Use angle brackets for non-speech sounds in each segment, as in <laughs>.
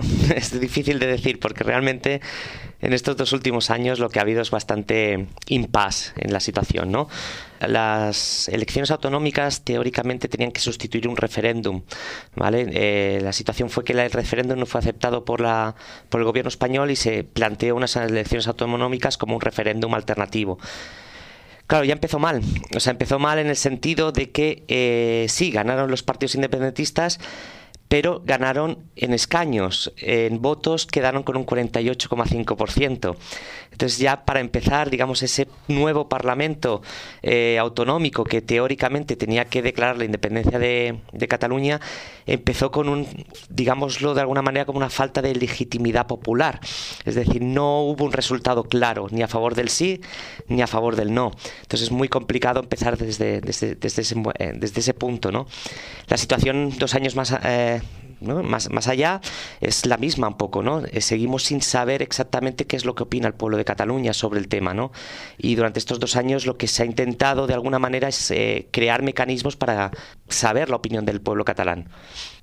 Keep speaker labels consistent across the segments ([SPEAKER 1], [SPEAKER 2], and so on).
[SPEAKER 1] <laughs> es difícil de decir porque realmente en estos dos últimos años lo que ha habido es bastante impasse en la situación, ¿no? Las elecciones autonómicas teóricamente tenían que sustituir un referéndum, ¿vale? Eh, la situación fue que el referéndum no fue aceptado por, la, por el gobierno español y se planteó unas elecciones autonómicas como un referéndum alternativo. Claro, ya empezó mal. O sea, empezó mal en el sentido de que eh, sí, ganaron los partidos independentistas, pero ganaron en escaños, en votos quedaron con un 48,5%. Entonces ya para empezar, digamos, ese nuevo Parlamento eh, autonómico que teóricamente tenía que declarar la independencia de, Cataluña, empezó con un, digámoslo de alguna manera, como una falta de legitimidad popular. Es decir, no hubo un resultado claro, ni a favor del sí, ni a favor del no. Entonces es muy complicado empezar desde, desde, desde, ese, eh, punto. ¿no? La situación dos años más... Eh, más, más allá es la misma un poco, ¿no? Eh, seguimos sin saber exactamente qué es lo que opina el pueblo de Cataluña sobre el tema, ¿no? Y durante estos dos años lo que se ha intentado de alguna manera es eh, crear mecanismos para saber la opinión del pueblo catalán.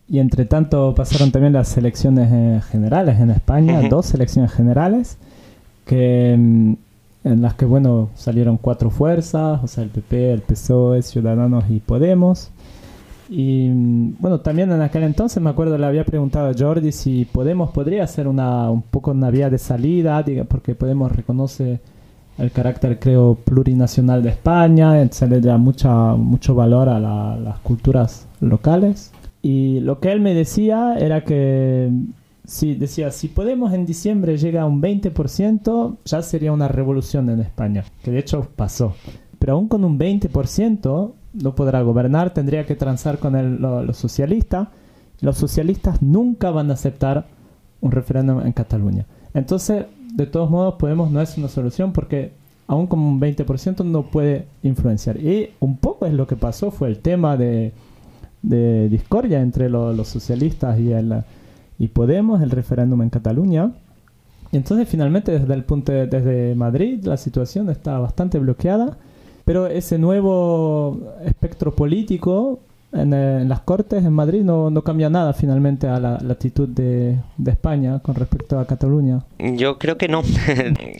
[SPEAKER 2] Y entre tanto pasaron también las elecciones eh, generales en España, dos elecciones generales, que mm, en las que bueno salieron cuatro fuerzas, o sea el PP, el PSOE, Ciudadanos y Podemos. Y bueno, también en aquel entonces me acuerdo le había preguntado a Jordi si Podemos podría ser una un poco una vía de salida, porque Podemos reconoce el carácter creo plurinacional de España, se le da mucha, mucho valor a las culturas locales. Y lo que él me decía era que si decía, si Podemos en diciembre llega a un 20%, ya sería una revolución en España, que de hecho pasó. Pero aún con un 20%, no podrá gobernar, tendría que transar con los socialistas. Los socialistas nunca van a aceptar un referéndum en Cataluña. Entonces, de todos modos, Podemos no es una solución porque aún como un 20% no puede influenciar. Y un poco es lo que pasó, fue el tema de, de discordia entre los socialistas y, el, y Podemos, el referéndum en Cataluña. Y entonces finalmente desde el punto desde Madrid la situación está bastante bloqueada pero ese nuevo espectro político eh, en, las Cortes en Madrid no, no, cambia nada finalmente a la, actitud de, de, España con respecto a Cataluña.
[SPEAKER 1] Yo creo que no. <laughs>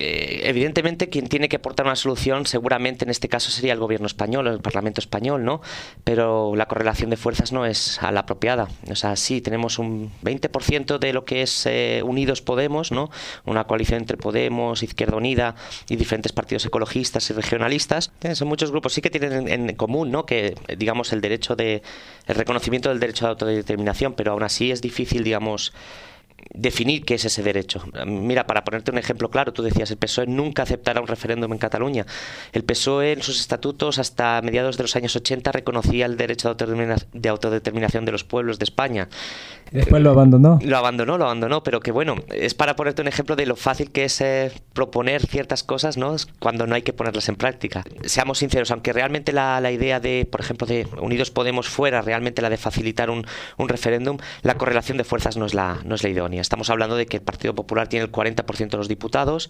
[SPEAKER 1] Eh, evidentemente quien tiene que aportar una solución seguramente en este caso sería el gobierno español, el Parlamento español, ¿no? Pero la correlación de fuerzas no es a la apropiada. O sea, sí, tenemos un 20% de lo que es eh, Unidos Podemos, ¿no? Una coalición entre Podemos, Izquierda Unida y diferentes partidos ecologistas y regionalistas. Son muchos grupos sí que tienen en, en común, ¿no? Que digamos el derecho de el reconocimiento del derecho de autodeterminación, pero aún así es difícil, digamos, definir qué es ese derecho. Mira, para ponerte un ejemplo claro, tú decías, el PSOE nunca aceptará un referéndum en Cataluña. El PSOE en sus estatutos hasta mediados de los años 80 reconocía el derecho de autodeterminación de los pueblos de España.
[SPEAKER 2] Después lo abandonó.
[SPEAKER 1] Lo abandonó, lo abandonó, pero que bueno, es para ponerte un ejemplo de lo fácil que es eh, proponer ciertas cosas, ¿no? Cuando no hay que ponerlas en práctica. Seamos sinceros, aunque realmente la, la idea de, por ejemplo, de Unidos Podemos fuera realmente la de facilitar un, un referéndum, la correlación de fuerzas no es la, no es la idónea. Estamos hablando de que el Partido Popular tiene el 40% de los diputados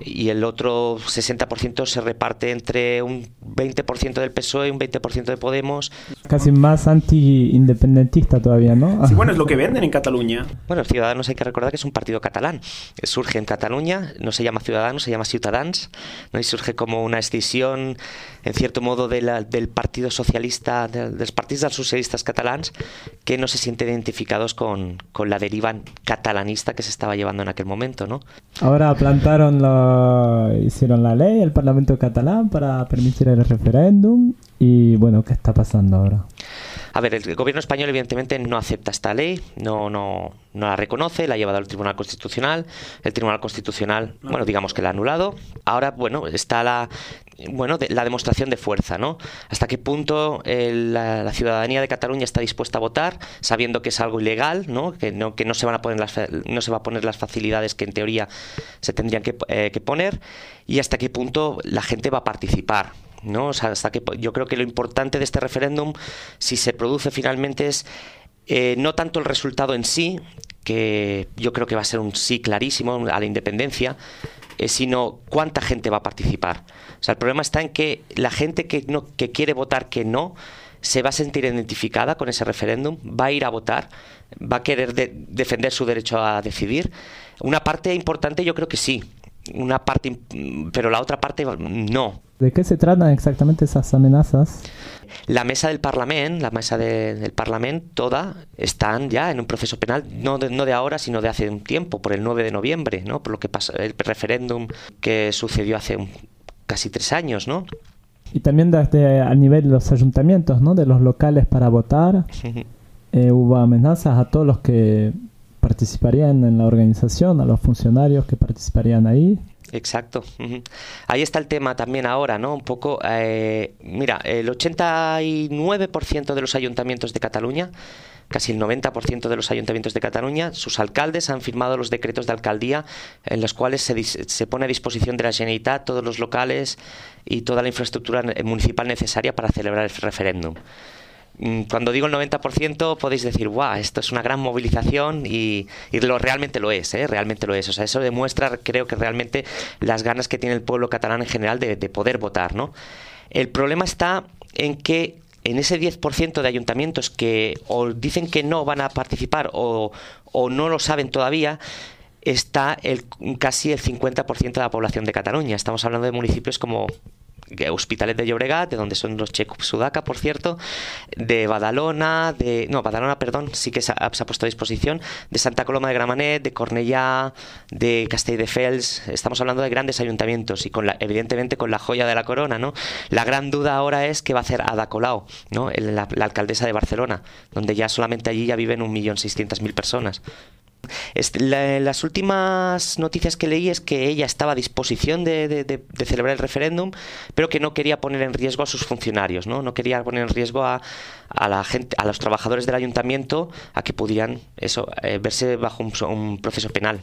[SPEAKER 1] y el otro 60% se reparte entre un 20% del PSOE y un 20% de Podemos.
[SPEAKER 2] Casi más anti-independentista todavía, ¿no?
[SPEAKER 3] Sí, bueno, es lo que venden en Cataluña.
[SPEAKER 1] Bueno, Ciudadanos hay que recordar que es un partido catalán. Surge en Cataluña, no se llama Ciudadanos, se llama Ciutadans, ¿no? y surge como una escisión, en cierto modo, de del Partido Socialista, de, los partidos socialistas catalans, que no se sienten identificados con, con la deriva catalanista que se estaba llevando en aquel momento, ¿no?
[SPEAKER 2] Ahora plantaron, la, hicieron la ley, el Parlamento catalán, para permitir el referéndum. Y bueno, ¿qué está pasando ahora?
[SPEAKER 1] A ver, el gobierno español evidentemente no acepta esta ley, no, no, no la reconoce, la ha llevado al Tribunal Constitucional. El Tribunal Constitucional, bueno, digamos que la ha anulado. Ahora, bueno, está la, bueno, la demostración de fuerza, ¿no? Hasta qué punto la, ciudadanía de Cataluña está dispuesta a votar, sabiendo que es algo ilegal, ¿no? Que no, que no se van a poner las, no se va a poner las facilidades que en teoría se tendrían que, eh, que poner, y hasta qué punto la gente va a participar. ¿No? hasta que yo creo que lo importante de este referéndum, si se produce finalmente, es eh, no tanto el resultado en sí, que yo creo que va a ser un sí clarísimo a la independencia, eh, sino cuánta gente va a participar. O sea, el problema está en que la gente que no que quiere votar que no se va a sentir identificada con ese referéndum, va a ir a votar, va a querer defender su derecho a decidir. Una parte importante yo creo que sí, una parte, pero la otra parte no.
[SPEAKER 2] ¿De qué se tratan exactamente esas amenazas?
[SPEAKER 1] La mesa del Parlamento, la mesa del Parlamento, toda, están ya en un proceso penal, no de, no de ahora, sino de hace un tiempo, por el 9 de noviembre, ¿no? Por lo que pasó, el referéndum que sucedió hace casi tres años, ¿no?
[SPEAKER 2] Y también desde a nivel de los ayuntamientos, ¿no? De los locales para votar, eh, hubo amenazas a todos los que participarían en la organización, a los funcionarios que participarían ahí.
[SPEAKER 1] Exacto. Ahí está el tema también ahora, ¿no? Un poco, eh, mira, el 89% de los ayuntamientos de Cataluña, casi el 90% de los ayuntamientos de Cataluña, sus alcaldes han firmado los decretos de alcaldía en los cuales se, se pone a disposición de la Generalitat todos los locales y toda la infraestructura municipal necesaria para celebrar el referéndum. Mm, cuando digo el 90% podéis decir, guau, esto es una gran movilización y, lo, realmente lo es, ¿eh? realmente lo es. O sea, eso demuestra, creo que realmente las ganas que tiene el pueblo catalán en general de, poder votar, ¿no? El problema está en que en ese 10% de ayuntamientos que o dicen que no van a participar o, o no lo saben todavía, está el, casi el 50% de la población de Cataluña. Estamos hablando de municipios como Hospitalet de Llobregat, de donde son los checos Sudaca, por cierto, de Badalona, de no, Badalona, perdón, sí que se ha, puesto a disposición, de Santa Coloma de Gramanet, de Cornellá, de Castelldefels, estamos hablando de grandes ayuntamientos y con la, evidentemente con la joya de la corona, ¿no? La gran duda ahora es qué va a hacer Ada Colau, ¿no? La, la alcaldesa de Barcelona, donde ya solamente allí ya viven un millón seiscientas mil personas. Las últimas noticias que leí es que ella estaba a disposición de, celebrar el referéndum, pero que no quería poner en riesgo a sus funcionarios, no, no quería poner en riesgo a, la gente, a los trabajadores del ayuntamiento, a que pudieran eso, eh, verse bajo un proceso penal.